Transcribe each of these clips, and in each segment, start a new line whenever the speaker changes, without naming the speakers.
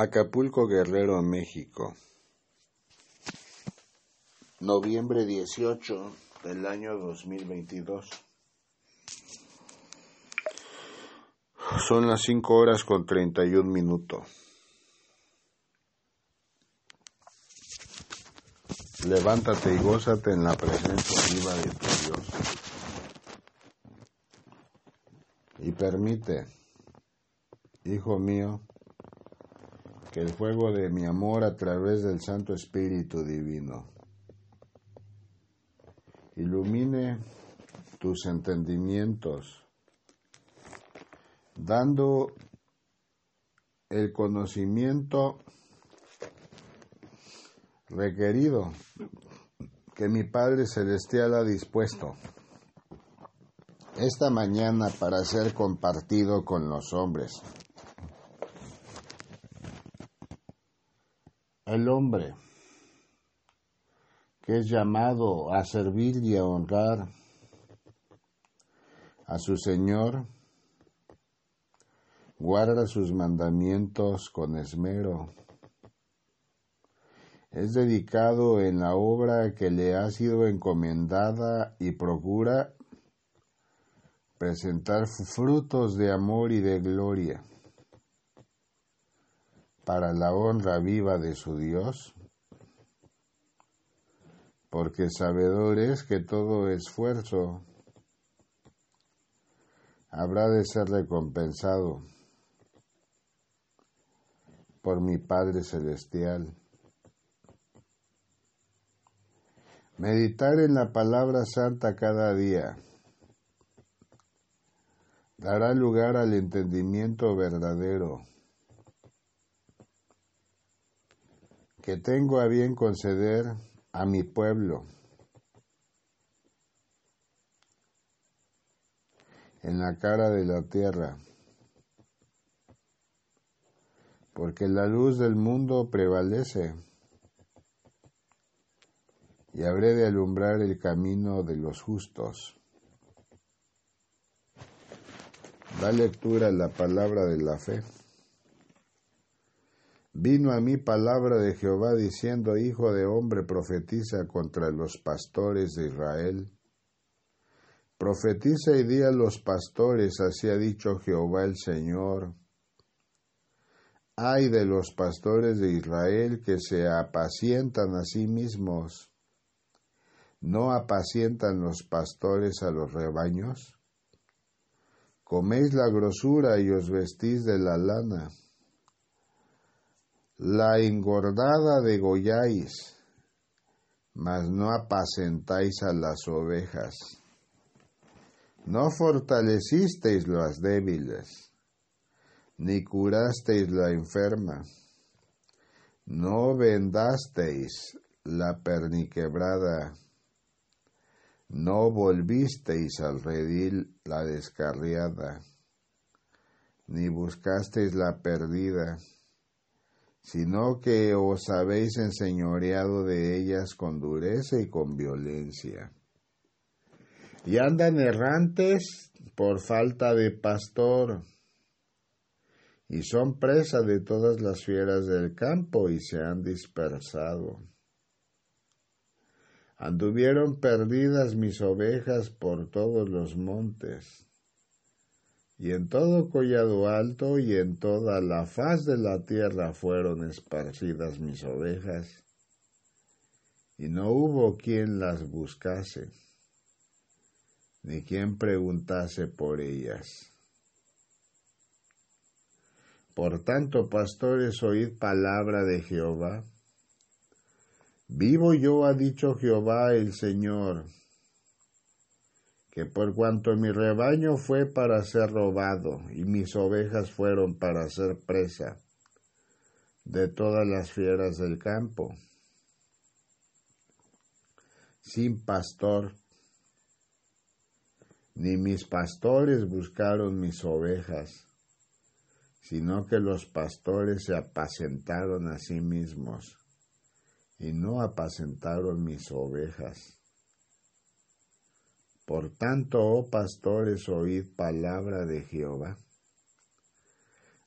Acapulco Guerrero, México. Noviembre 18 del año 2022. Son las 5 horas con 31 minutos. Levántate y gózate en la presencia viva de tu Dios. Y permite, Hijo mío, el fuego de mi amor a través del Santo Espíritu Divino ilumine tus entendimientos, dando el conocimiento requerido que mi Padre Celestial ha dispuesto esta mañana para ser compartido con los hombres. El hombre que es llamado a servir y a honrar a su Señor, guarda sus mandamientos con esmero. Es dedicado en la obra que le ha sido encomendada y procura presentar frutos de amor y de gloria para la honra viva de su Dios, porque sabedor es que todo esfuerzo habrá de ser recompensado por mi Padre Celestial. Meditar en la palabra santa cada día dará lugar al entendimiento verdadero que tengo a bien conceder a mi pueblo en la cara de la tierra, porque la luz del mundo prevalece y habré de alumbrar el camino de los justos. Da lectura a la palabra de la fe. Vino a mí palabra de Jehová diciendo, Hijo de hombre, profetiza contra los pastores de Israel. Profetiza y di a los pastores, así ha dicho Jehová el Señor. Ay de los pastores de Israel que se apacientan a sí mismos. ¿No apacientan los pastores a los rebaños? Coméis la grosura y os vestís de la lana. La engordada degolláis, mas no apacentáis a las ovejas. No fortalecisteis las débiles, ni curasteis la enferma. No vendasteis la perniquebrada no volvisteis al redil la descarriada, ni buscasteis la perdida, sino que os habéis enseñoreado de ellas con dureza y con violencia. Y andan errantes por falta de pastor, y son presa de todas las fieras del campo y se han dispersado. Anduvieron perdidas mis ovejas por todos los montes, y en todo collado alto y en toda la faz de la tierra fueron esparcidas mis ovejas, y no hubo quien las buscase, ni quien preguntase por ellas. Por tanto, pastores, oíd palabra de Jehová Vivo yo, ha dicho Jehová el Señor, que por cuanto mi rebaño fue para ser robado y mis ovejas fueron para ser presa de todas las fieras del campo, sin pastor, ni mis pastores buscaron mis ovejas, sino que los pastores se apacentaron a sí mismos y no apacentaron mis ovejas. Por tanto, oh pastores, oíd palabra de Jehová.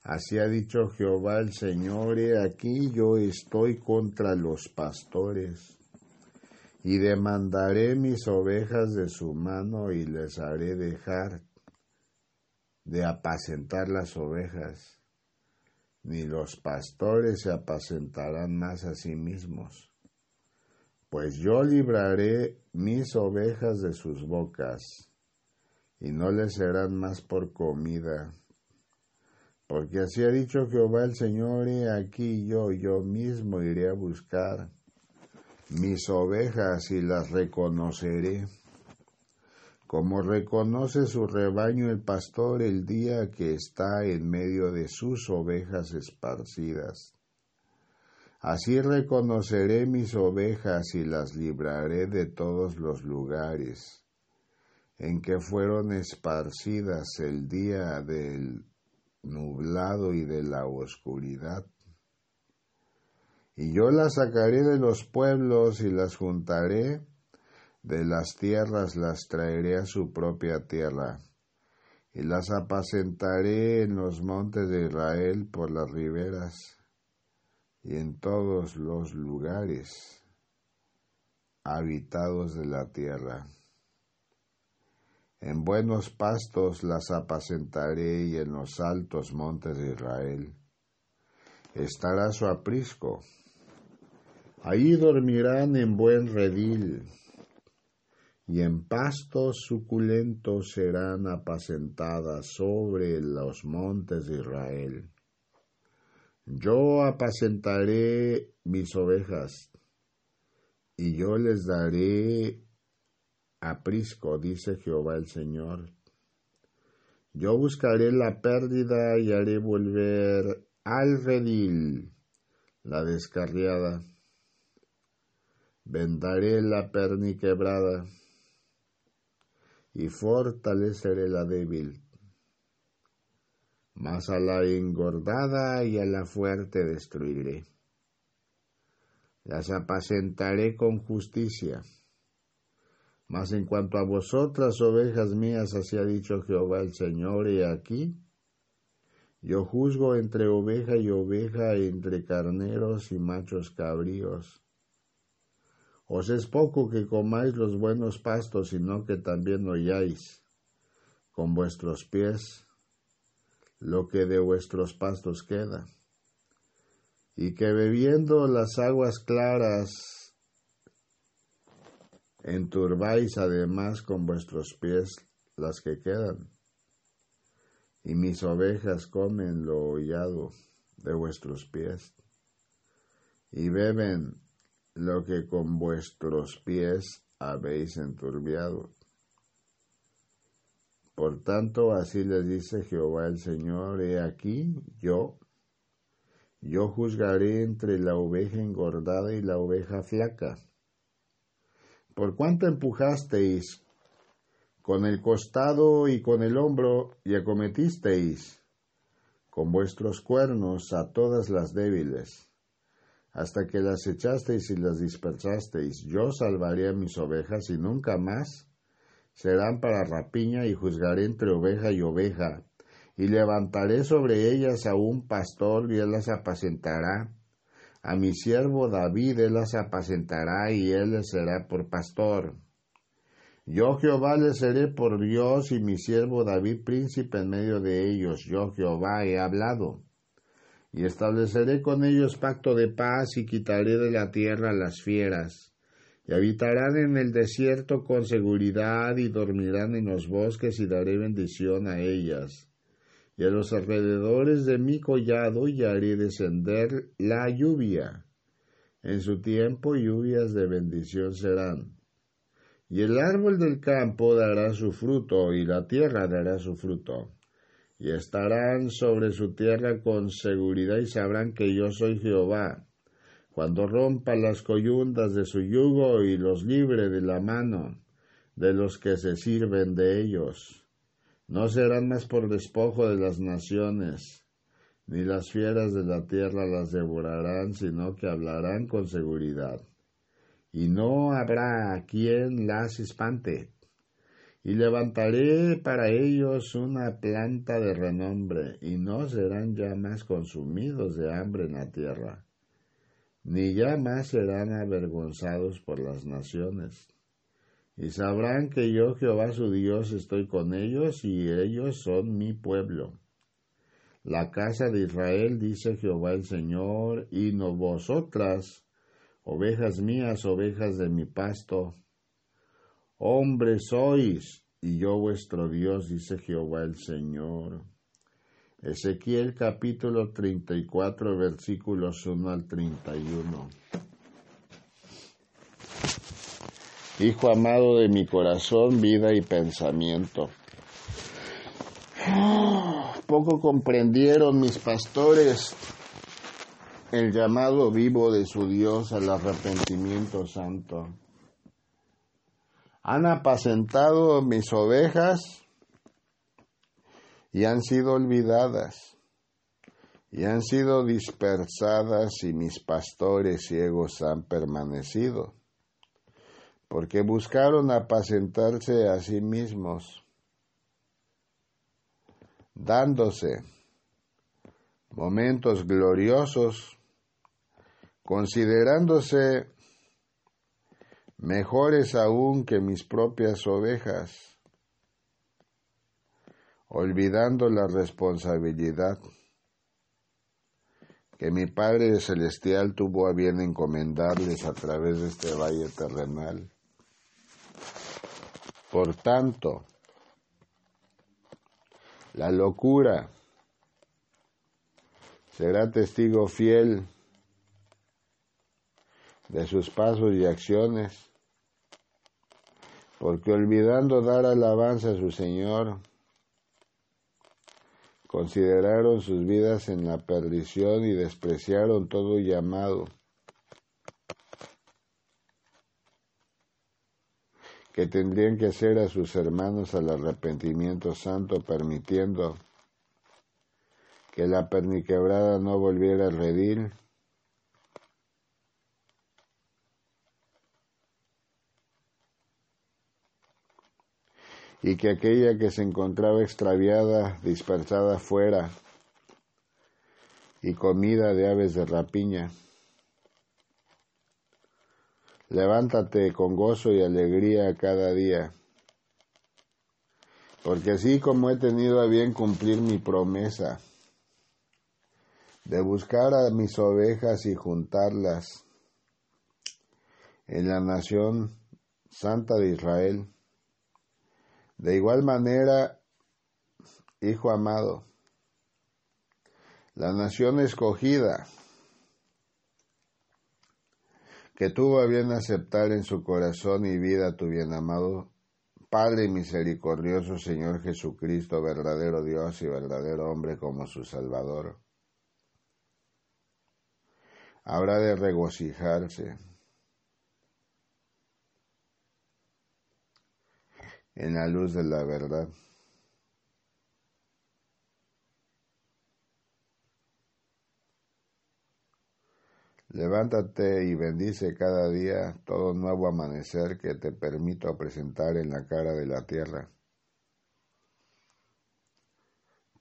Así ha dicho Jehová el Señor, he aquí yo estoy contra los pastores, y demandaré mis ovejas de su mano y les haré dejar de apacentar las ovejas, ni los pastores se apacentarán más a sí mismos. Pues yo libraré mis ovejas de sus bocas, y no les serán más por comida porque así ha dicho Jehová el Señor, y aquí yo, yo mismo iré a buscar mis ovejas y las reconoceré, como reconoce su rebaño el pastor el día que está en medio de sus ovejas esparcidas. Así reconoceré mis ovejas y las libraré de todos los lugares en que fueron esparcidas el día del nublado y de la oscuridad. Y yo las sacaré de los pueblos y las juntaré, de las tierras las traeré a su propia tierra, y las apacentaré en los montes de Israel por las riberas y en todos los lugares habitados de la tierra. En buenos pastos las apacentaré y en los altos montes de Israel. Estará su aprisco. Allí dormirán en buen redil, y en pastos suculentos serán apacentadas sobre los montes de Israel. Yo apacentaré mis ovejas, y yo les daré aprisco, dice Jehová el Señor. Yo buscaré la pérdida y haré volver al redil la descarriada. Vendaré la perniquebrada y fortaleceré la débil. Mas a la engordada y a la fuerte destruiré. Las apacentaré con justicia mas en cuanto a vosotras, ovejas mías, así ha dicho Jehová el Señor, y aquí, yo juzgo entre oveja y oveja, entre carneros y machos cabríos. Os es poco que comáis los buenos pastos, sino que también oyáis con vuestros pies lo que de vuestros pastos queda, y que bebiendo las aguas claras Enturbáis además con vuestros pies las que quedan, y mis ovejas comen lo hollado de vuestros pies, y beben lo que con vuestros pies habéis enturbiado. Por tanto, así les dice Jehová el Señor, he aquí yo, yo juzgaré entre la oveja engordada y la oveja flaca. Por cuanto empujasteis con el costado y con el hombro y acometisteis con vuestros cuernos a todas las débiles, hasta que las echasteis y las dispersasteis, yo salvaré a mis ovejas y nunca más serán para rapiña y juzgaré entre oveja y oveja, y levantaré sobre ellas a un pastor y él las apacentará a mi siervo David él las apacentará y él les será por pastor. Yo Jehová les seré por Dios y mi siervo David príncipe en medio de ellos. Yo Jehová he hablado. Y estableceré con ellos pacto de paz y quitaré de la tierra las fieras. Y habitarán en el desierto con seguridad y dormirán en los bosques y daré bendición a ellas y a los alrededores de mi collado y haré descender la lluvia. En su tiempo lluvias de bendición serán. Y el árbol del campo dará su fruto, y la tierra dará su fruto. Y estarán sobre su tierra con seguridad y sabrán que yo soy Jehová, cuando rompa las coyundas de su yugo y los libre de la mano de los que se sirven de ellos. No serán más por despojo de las naciones, ni las fieras de la tierra las devorarán, sino que hablarán con seguridad. Y no habrá quien las espante, y levantaré para ellos una planta de renombre, y no serán ya más consumidos de hambre en la tierra, ni ya más serán avergonzados por las naciones. Y sabrán que yo, Jehová su Dios, estoy con ellos, y ellos son mi pueblo. La casa de Israel, dice Jehová el Señor, y no vosotras, ovejas mías, ovejas de mi pasto, Hombres sois, y yo vuestro Dios, dice Jehová el Señor. Ezequiel capítulo 34 versículos 1 al 31. Hijo amado de mi corazón, vida y pensamiento. Poco comprendieron mis pastores el llamado vivo de su Dios al arrepentimiento santo han apacentado mis ovejas y han sido olvidadas y han sido dispersadas y mis pastores ciegos han permanecido, porque buscaron apacentarse a sí mismos, dándose momentos gloriosos, considerándose mejores aún que mis propias ovejas, olvidando la responsabilidad que mi Padre Celestial tuvo a bien encomendarles a través de este valle terrenal. Por tanto, la locura será testigo fiel de sus pasos y acciones porque olvidando dar alabanza a su Señor, consideraron sus vidas en la perdición y despreciaron todo llamado que tendrían que hacer a sus hermanos al arrepentimiento santo, permitiendo que la perniquebrada no volviera a redil y que aquella que se encontraba extraviada, dispersada fuera y comida de aves de rapiña. Levántate con gozo y alegría cada día, porque así como he tenido a bien cumplir mi promesa de buscar a mis ovejas y juntarlas en la nación santa de Israel, de igual manera, Hijo amado, la nación escogida que tuvo a bien aceptar en su corazón y vida tu bien amado Padre misericordioso Señor Jesucristo, verdadero Dios y verdadero hombre como su Salvador, habrá de regocijarse en la luz de la verdad. Levántate y bendice cada día todo nuevo amanecer que te permito presentar en la cara de la tierra.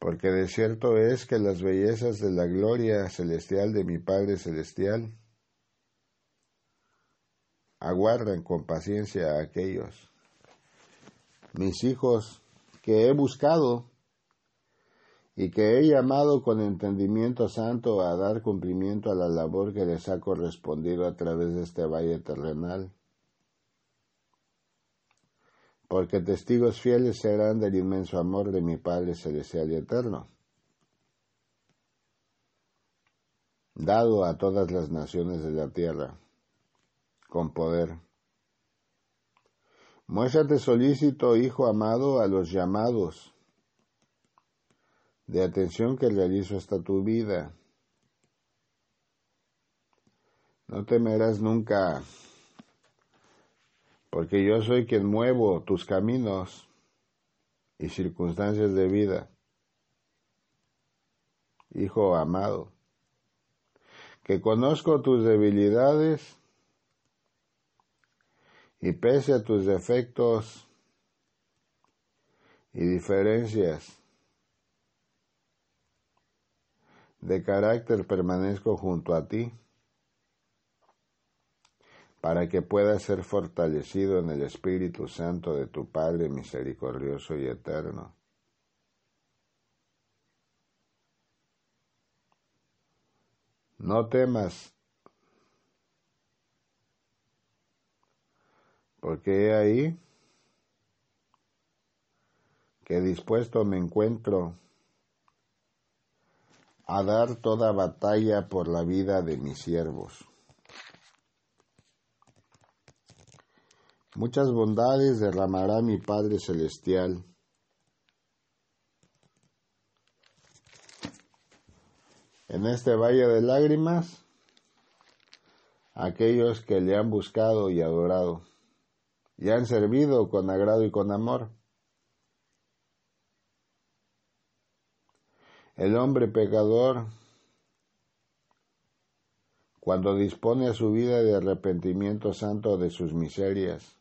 Porque de cierto es que las bellezas de la gloria celestial de mi Padre Celestial aguardan con paciencia a aquellos mis hijos que he buscado y que he llamado con entendimiento santo a dar cumplimiento a la labor que les ha correspondido a través de este valle terrenal. Porque testigos fieles serán del inmenso amor de mi Padre Celestial y Eterno, dado a todas las naciones de la tierra, con poder Muéstrate solícito, hijo amado, a los llamados de atención que realizo hasta tu vida. No temerás nunca, porque yo soy quien muevo tus caminos y circunstancias de vida. Hijo amado, que conozco tus debilidades y pese a tus defectos, y diferencias de carácter permanezco junto a ti para que puedas ser fortalecido en el Espíritu Santo de tu Padre misericordioso y eterno. No temas, porque he ahí que dispuesto me encuentro a dar toda batalla por la vida de mis siervos. Muchas bondades derramará mi Padre Celestial. En este valle de lágrimas, aquellos que le han buscado y adorado, y han servido con agrado y con amor. El hombre pecador, cuando dispone a su vida de arrepentimiento santo de sus miserias,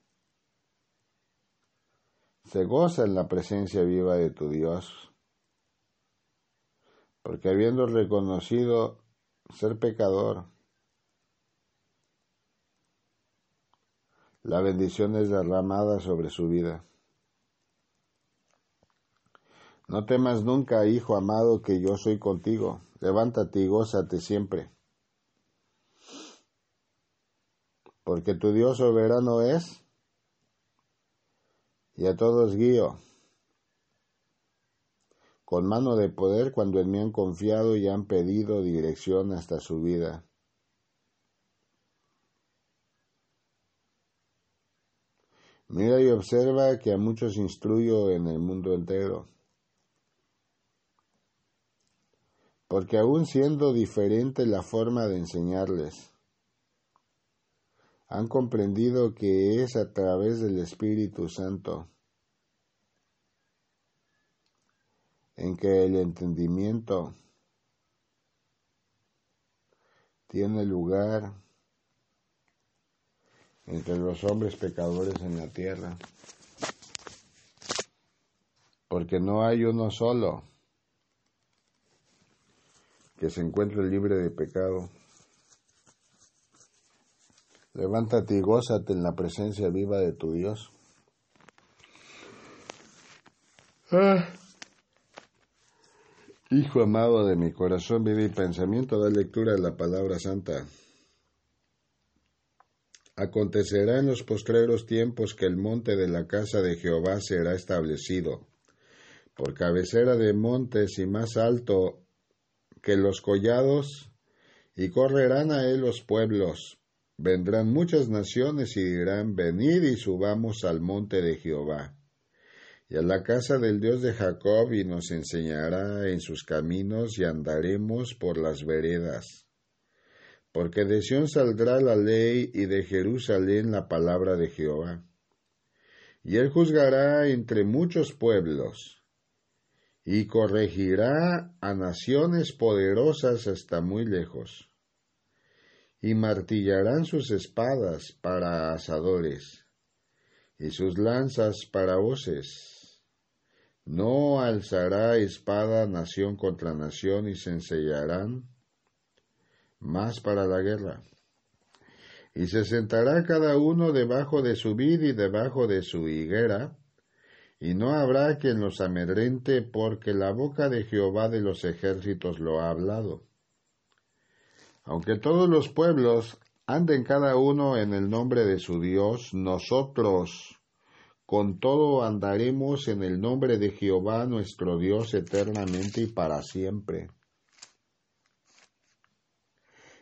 se goza en la presencia viva de tu Dios, porque habiendo reconocido ser pecador, la bendición es derramada sobre su vida. No temas nunca, hijo amado, que yo soy contigo. Levántate y gózate siempre. Porque tu Dios soberano es y a todos guío con mano de poder cuando en mí han confiado y han pedido dirección hasta su vida. Mira y observa que a muchos instruyo en el mundo entero. Porque aun siendo diferente la forma de enseñarles, han comprendido que es a través del Espíritu Santo en que el entendimiento tiene lugar entre los hombres pecadores en la tierra, porque no hay uno solo que se encuentre libre de pecado. Levántate y gózate en la presencia viva de tu Dios. Ah. Hijo amado de mi corazón, vida y pensamiento, da lectura de la palabra santa. Acontecerá en los postreros tiempos que el monte de la casa de Jehová será establecido, por cabecera de montes y más alto que los collados, y correrán a él los pueblos. Vendrán muchas naciones y dirán, venid y subamos al monte de Jehová, y a la casa del Dios de Jacob, y nos enseñará en sus caminos, y andaremos por las veredas. Porque de Sión saldrá la ley, y de Jerusalén la palabra de Jehová. Y él juzgará entre muchos pueblos, y corregirá a naciones poderosas hasta muy lejos, y martillarán sus espadas para asadores, y sus lanzas para hoces. No alzará espada nación contra nación y se ensellarán más para la guerra. Y se sentará cada uno debajo de su vid y debajo de su higuera, y no habrá quien los amedrente, porque la boca de Jehová de los ejércitos lo ha hablado. Aunque todos los pueblos anden cada uno en el nombre de su Dios, nosotros con todo andaremos en el nombre de Jehová nuestro Dios eternamente y para siempre.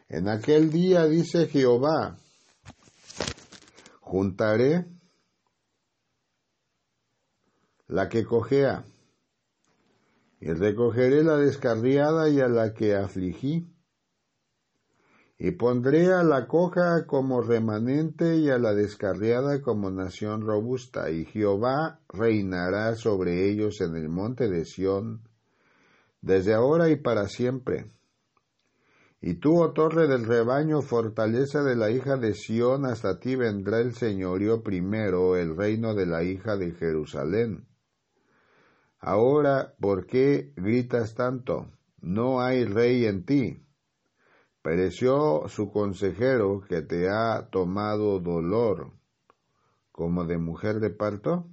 En aquel día dice Jehová, juntaré la que cojea, y recogeré la descarriada y a la que afligí, y pondré a la coja como remanente y a la descarriada como nación robusta, y Jehová reinará sobre ellos en el monte de Sión, desde ahora y para siempre. Y tú, oh torre del rebaño, fortaleza de la hija de Sión, hasta ti vendrá el señorío primero, el reino de la hija de Jerusalén Ahora, ¿por qué gritas tanto? No hay rey en ti. Pereció su consejero que te ha tomado dolor como de mujer de parto.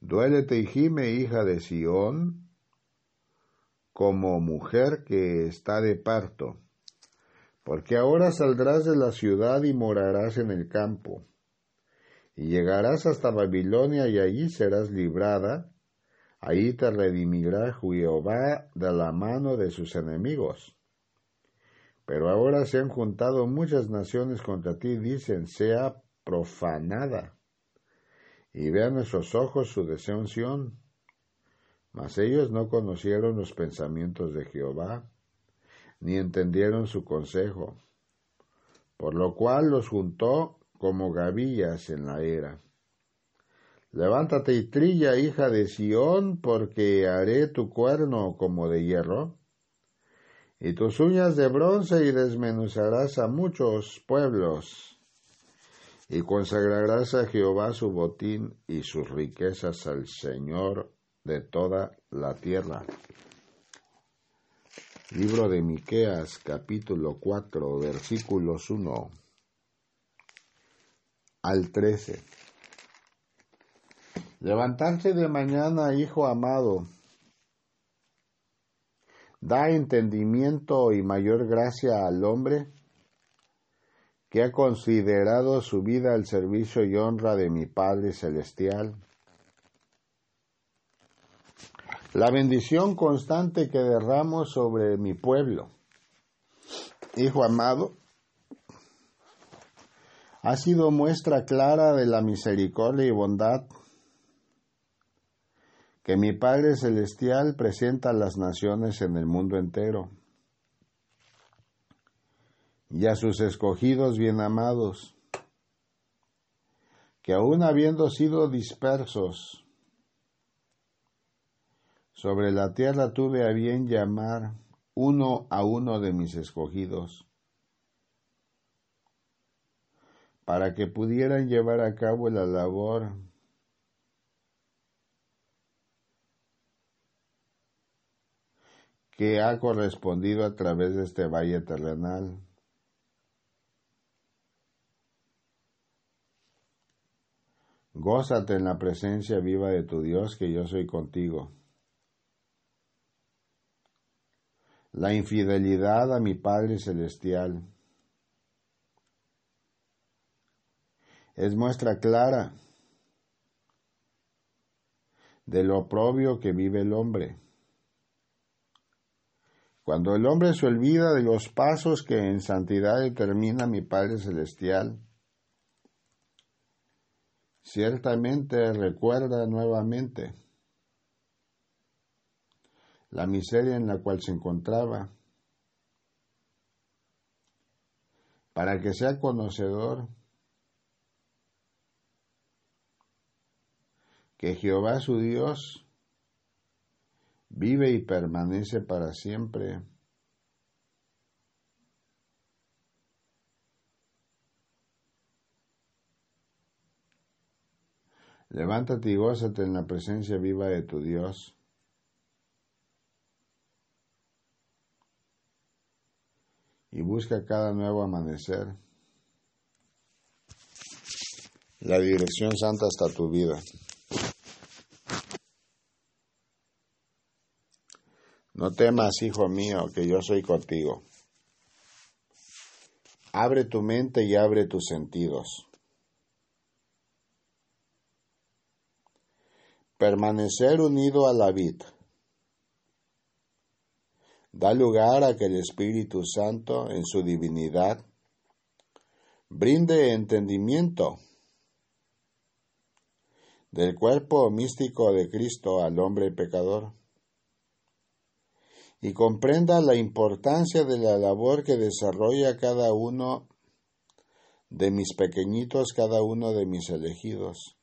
Duélete y gime, hija de Sión, como mujer que está de parto, porque ahora saldrás de la ciudad y morarás en el campo, y llegarás hasta Babilonia y allí serás librada, Ahí te redimirá Jehová de la mano de sus enemigos. Pero ahora se han juntado muchas naciones contra ti, dicen, sea profanada. Y vean nuestros ojos su desención. Mas ellos no conocieron los pensamientos de Jehová, ni entendieron su consejo, por lo cual los juntó como gavillas en la era. Levántate y trilla, hija de Sión, porque haré tu cuerno como de hierro, y tus uñas de bronce, y desmenuzarás a muchos pueblos, y consagrarás a Jehová su botín y sus riquezas al Señor de toda la tierra. Libro de Miqueas, capítulo 4, versículos 1 al 13. Levantarse de mañana, hijo amado, da entendimiento y mayor gracia al hombre que ha considerado su vida al servicio y honra de mi Padre Celestial. La bendición constante que derramo sobre mi pueblo, hijo amado, ha sido muestra clara de la misericordia y bondad que mi Padre Celestial presenta a las naciones en el mundo entero. Y a sus escogidos bien amados, que aun habiendo sido dispersos sobre la tierra tuve a bien llamar uno a uno de mis escogidos, para que pudieran llevar a cabo la labor que ha correspondido a través de este valle terrenal. Gózate en la presencia viva de tu Dios, que yo soy contigo. La infidelidad a mi Padre Celestial es muestra clara de lo oprobio que vive el hombre. Cuando el hombre se olvida de los pasos que en santidad determina mi Padre Celestial, ciertamente recuerda nuevamente la miseria en la cual se encontraba, para que sea conocedor que Jehová su Dios vive y permanece para siempre. Levántate y gózate en la presencia viva de tu Dios. Y busca cada nuevo amanecer la dirección santa hasta tu vida. No temas, hijo mío, que yo soy contigo. Abre tu mente y abre tus sentidos. Permanecer unido a la vida. Da lugar a que el Espíritu Santo, en su divinidad, brinde entendimiento del cuerpo místico de Cristo al hombre pecador y comprenda la importancia de la labor que desarrolla cada uno de mis pequeñitos, cada uno de mis elegidos.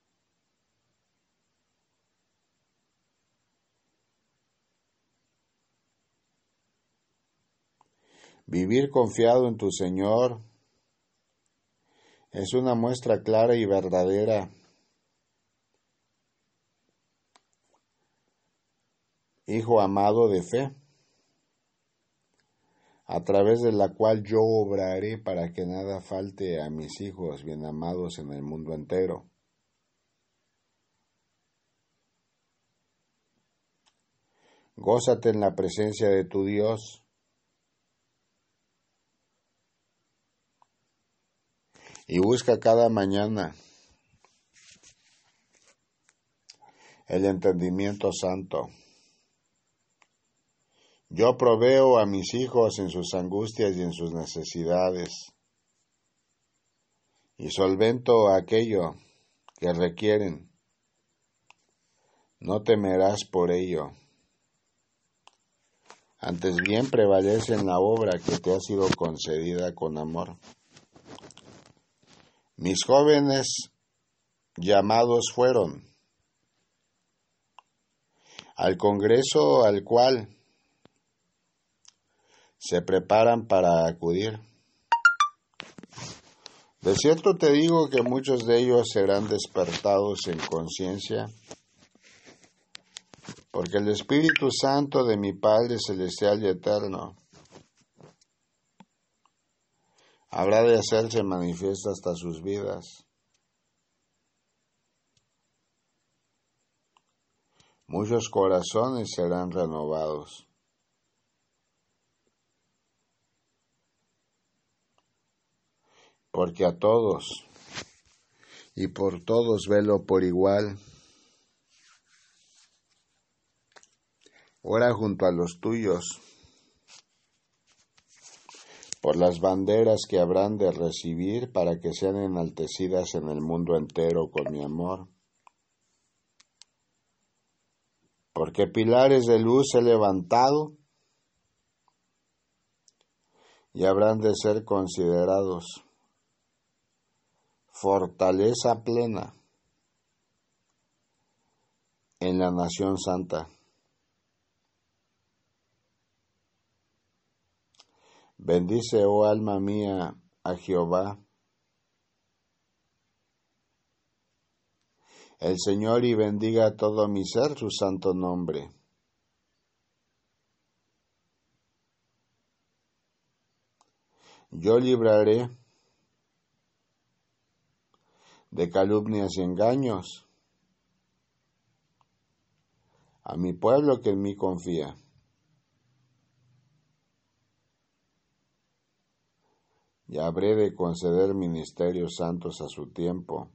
Vivir confiado en tu Señor es una muestra clara y verdadera hijo amado de fe, a través de la cual yo obraré para que nada falte a mis hijos bien amados en el mundo entero. Gózate en la presencia de tu Dios. Y busca cada mañana el entendimiento santo. Yo proveo a mis hijos en sus angustias y en sus necesidades, y solvento aquello que requieren. No temerás por ello. Antes bien prevalece en la obra que te ha sido concedida con amor. Mis jóvenes llamados fueron al Congreso al cual se preparan para acudir. De cierto te digo que muchos de ellos serán despertados en conciencia, porque el Espíritu Santo de mi Padre Celestial y Eterno habrá de hacerse manifiesta hasta sus vidas. Muchos corazones serán renovados. porque a todos y por todos velo por igual. Ora junto a los tuyos, por las banderas que habrán de recibir para que sean enaltecidas en el mundo entero con mi amor. Porque pilares de luz he levantado y habrán de ser considerados fortaleza plena en la nación santa. Bendice, oh alma mía, a Jehová. El Señor y bendiga todo mi ser su santo nombre. Yo libraré de calumnias y engaños a mi pueblo que en mí confía. Y habré de conceder ministerios santos a su tiempo.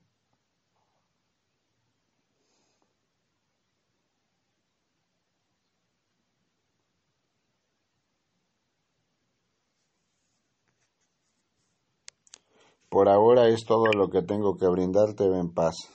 Por ahora es todo lo que tengo que brindarte, en paz.